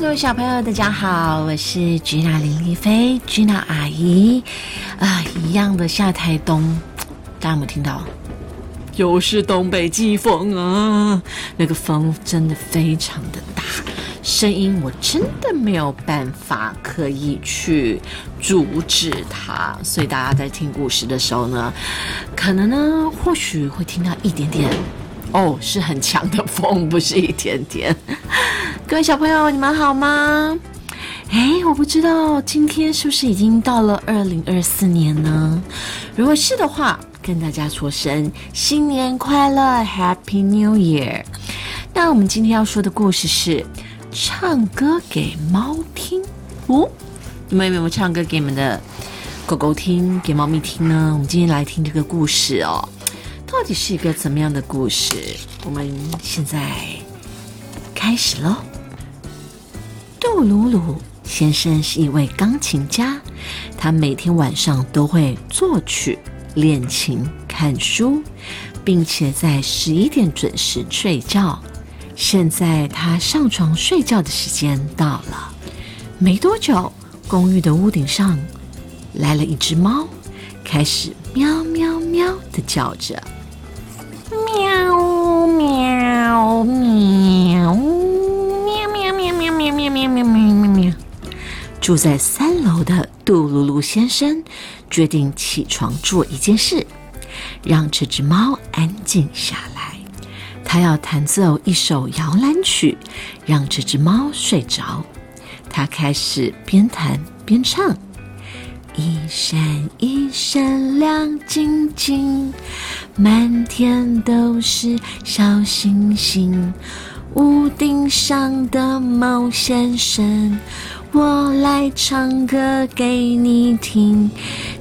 各位小朋友，大家好，我是菊娜林丽菲，菊娜阿姨。啊，一样的下台东，大家有没有听到？又是东北季风啊！那个风真的非常的大，声音我真的没有办法可以去阻止它，所以大家在听故事的时候呢，可能呢或许会听到一点点哦，是很强的风，不是一点点。各位小朋友，你们好吗？哎，我不知道今天是不是已经到了二零二四年呢？如果是的话，跟大家说声新年快乐，Happy New Year！那我们今天要说的故事是唱歌给猫听哦。你们有没有唱歌给你们的狗狗听，给猫咪听呢？我们今天来听这个故事哦，到底是一个怎么样的故事？我们现在开始喽。布鲁鲁先生是一位钢琴家，他每天晚上都会作曲。练琴、看书，并且在十一点准时睡觉。现在他上床睡觉的时间到了。没多久，公寓的屋顶上来了一只猫，开始喵喵喵的叫着，喵，喵喵住在三楼的杜鲁鲁先生。决定起床做一件事，让这只猫安静下来。他要弹奏一首摇篮曲，让这只猫睡着。他开始边弹边唱：“一闪一闪亮晶晶，满天都是小星星。屋顶上的猫先生。”我来唱歌给你听，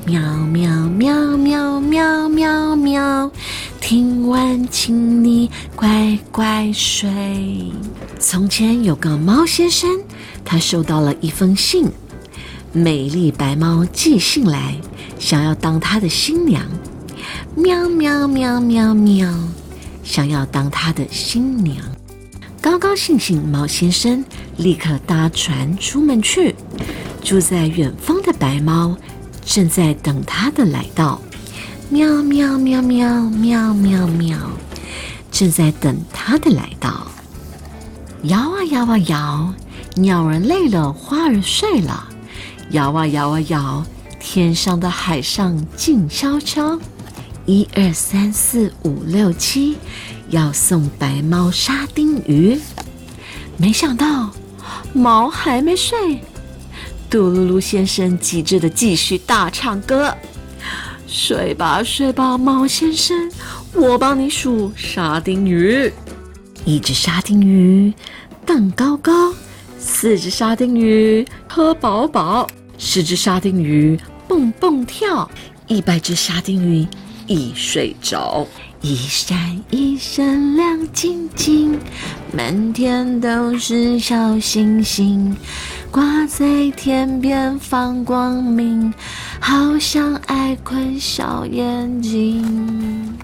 喵喵喵喵喵喵喵，听完请你乖乖睡。从前有个猫先生，他收到了一封信，美丽白猫寄信来，想要当他的新娘。喵喵喵喵喵，想要当他的新娘。高高兴兴，猫先生立刻搭船出门去。住在远方的白猫正在等他的来到。喵喵喵喵喵喵喵，正在等他的来到。摇啊摇啊摇，鸟儿累了，花儿睡了。摇啊摇啊摇，天上的海上静悄悄。一二三四五六七。要送白猫沙丁鱼，没想到猫还没睡。杜噜噜先生机智的继续大唱歌：“睡吧睡吧，猫先生，我帮你数沙丁鱼。一只沙丁鱼蛋高高，四只沙丁鱼喝饱饱，十只沙丁鱼蹦蹦跳，一百只沙丁鱼已睡着。”一闪一闪亮晶晶，满天都是小星星，挂在天边放光明，好像爱困小眼睛。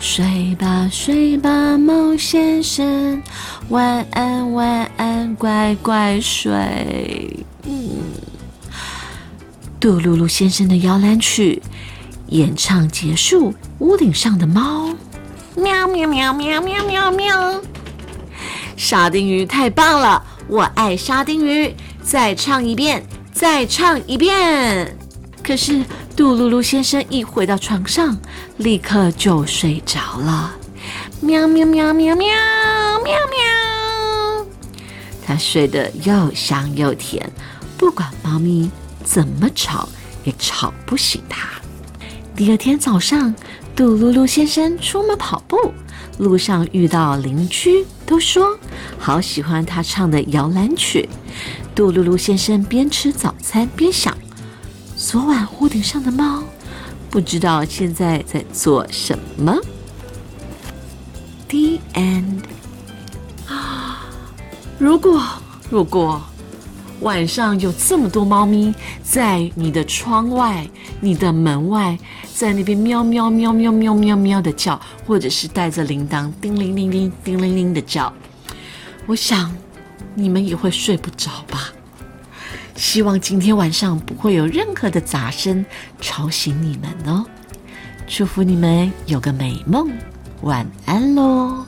睡吧睡吧，猫先生，晚安晚安，乖乖睡。嗯，杜噜噜先生的摇篮曲演唱结束，屋顶上的猫。喵喵喵喵喵喵喵！沙丁鱼太棒了，我爱沙丁鱼。再唱一遍，再唱一遍。可是杜噜噜先生一回到床上，立刻就睡着了。喵喵喵喵喵喵喵！他睡得又香又甜，不管猫咪怎么吵，也吵不醒他。第二天早上。杜噜噜先生出门跑步，路上遇到邻居，都说好喜欢他唱的摇篮曲。杜噜噜先生边吃早餐边想：昨晚屋顶上的猫，不知道现在在做什么。The end。啊，如果如果晚上有这么多猫咪在你的窗外、你的门外。在那边喵喵喵喵喵喵喵的叫，或者是带着铃铛叮铃铃铃叮铃铃的叫，我想你们也会睡不着吧？希望今天晚上不会有任何的杂声吵醒你们哦。祝福你们有个美梦，晚安喽。